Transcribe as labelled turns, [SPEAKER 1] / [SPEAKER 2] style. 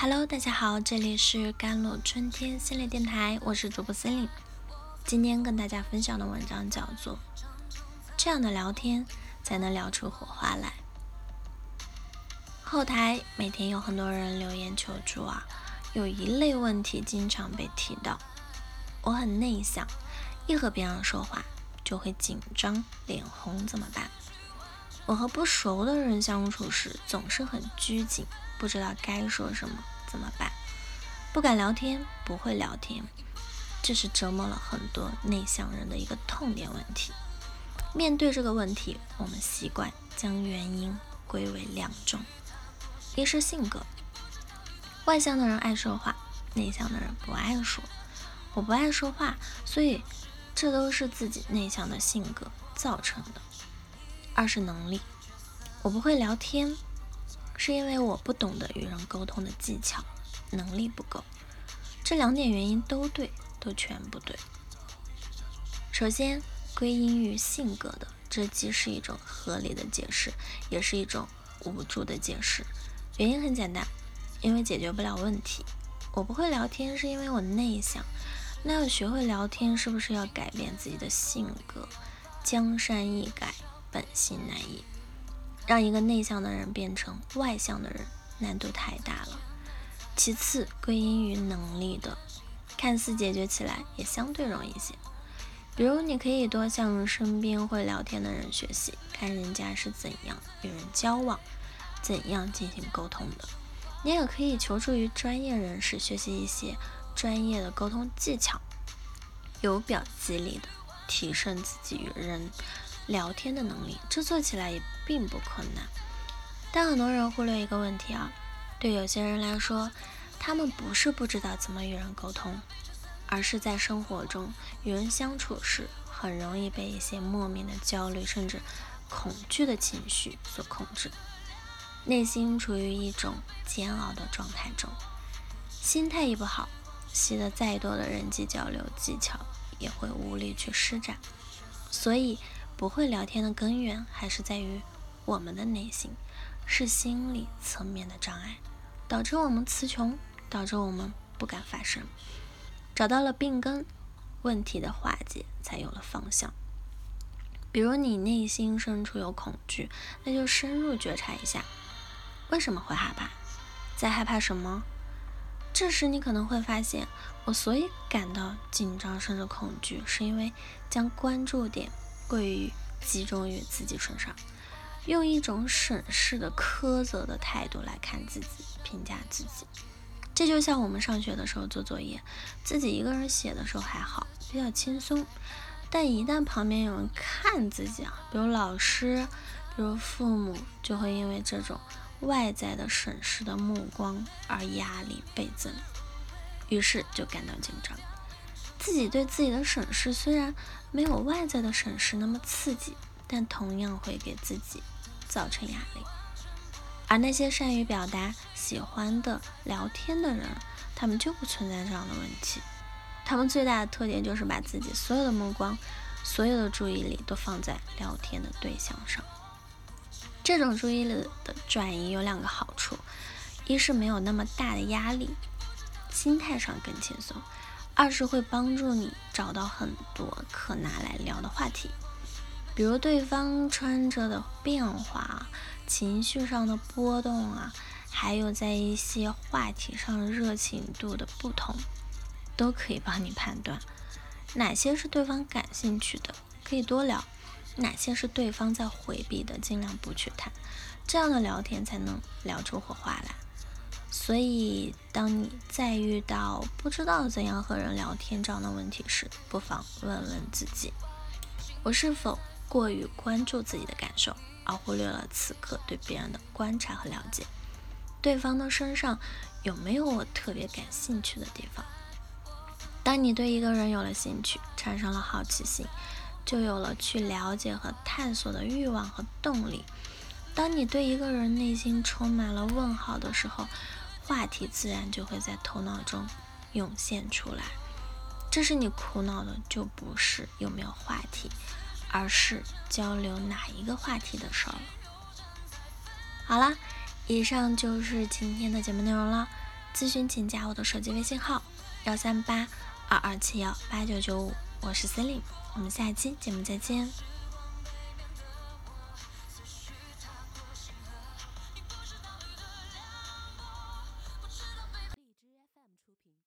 [SPEAKER 1] Hello，大家好，这里是甘露春天心理电台，我是主播森林。今天跟大家分享的文章叫做《这样的聊天才能聊出火花来》。后台每天有很多人留言求助啊，有一类问题经常被提到：我很内向，一和别人说话就会紧张、脸红，怎么办？我和不熟的人相处时总是很拘谨。不知道该说什么，怎么办？不敢聊天，不会聊天，这是折磨了很多内向人的一个痛点问题。面对这个问题，我们习惯将原因归为两种：一是性格，外向的人爱说话，内向的人不爱说。我不爱说话，所以这都是自己内向的性格造成的。二是能力，我不会聊天。是因为我不懂得与人沟通的技巧，能力不够。这两点原因都对，都全不对。首先，归因于性格的，这既是一种合理的解释，也是一种无助的解释。原因很简单，因为解决不了问题。我不会聊天，是因为我内向。那要学会聊天，是不是要改变自己的性格？江山易改，本性难移。让一个内向的人变成外向的人，难度太大了。其次，归因于能力的，看似解决起来也相对容易些。比如，你可以多向身边会聊天的人学习，看人家是怎样与人交往，怎样进行沟通的。你也可以求助于专业人士，学习一些专业的沟通技巧，由表及里的提升自己与人。聊天的能力，这做起来也并不困难。但很多人忽略一个问题啊，对有些人来说，他们不是不知道怎么与人沟通，而是在生活中与人相处时，很容易被一些莫名的焦虑甚至恐惧的情绪所控制，内心处于一种煎熬的状态中，心态一不好，习得再多的人际交流技巧也会无力去施展，所以。不会聊天的根源还是在于我们的内心，是心理层面的障碍，导致我们词穷，导致我们不敢发声。找到了病根，问题的化解才有了方向。比如你内心深处有恐惧，那就深入觉察一下，为什么会害怕，在害怕什么？这时你可能会发现，我所以感到紧张甚至恐惧，是因为将关注点。过于集中于自己身上，用一种审视的苛责的态度来看自己，评价自己。这就像我们上学的时候做作业，自己一个人写的时候还好，比较轻松。但一旦旁边有人看自己啊，比如老师，比如父母，就会因为这种外在的审视的目光而压力倍增，于是就感到紧张。自己对自己的审视虽然没有外在的审视那么刺激，但同样会给自己造成压力。而那些善于表达、喜欢的聊天的人，他们就不存在这样的问题。他们最大的特点就是把自己所有的目光、所有的注意力都放在聊天的对象上。这种注意力的转移有两个好处：一是没有那么大的压力，心态上更轻松。二是会帮助你找到很多可拿来聊的话题，比如对方穿着的变化、情绪上的波动啊，还有在一些话题上热情度的不同，都可以帮你判断哪些是对方感兴趣的，可以多聊；哪些是对方在回避的，尽量不去谈。这样的聊天才能聊出火花来。所以，当你再遇到不知道怎样和人聊天这样的问题时，不妨问问自己：我是否过于关注自己的感受，而忽略了此刻对别人的观察和了解？对方的身上有没有我特别感兴趣的地方？当你对一个人有了兴趣，产生了好奇心，就有了去了解和探索的欲望和动力。当你对一个人内心充满了问号的时候，话题自然就会在头脑中涌现出来。这是你苦恼的，就不是有没有话题，而是交流哪一个话题的事儿了。好了，以上就是今天的节目内容了。咨询请加我的手机微信号幺三八二二七幺八九九五，我是森林我们下期节目再见。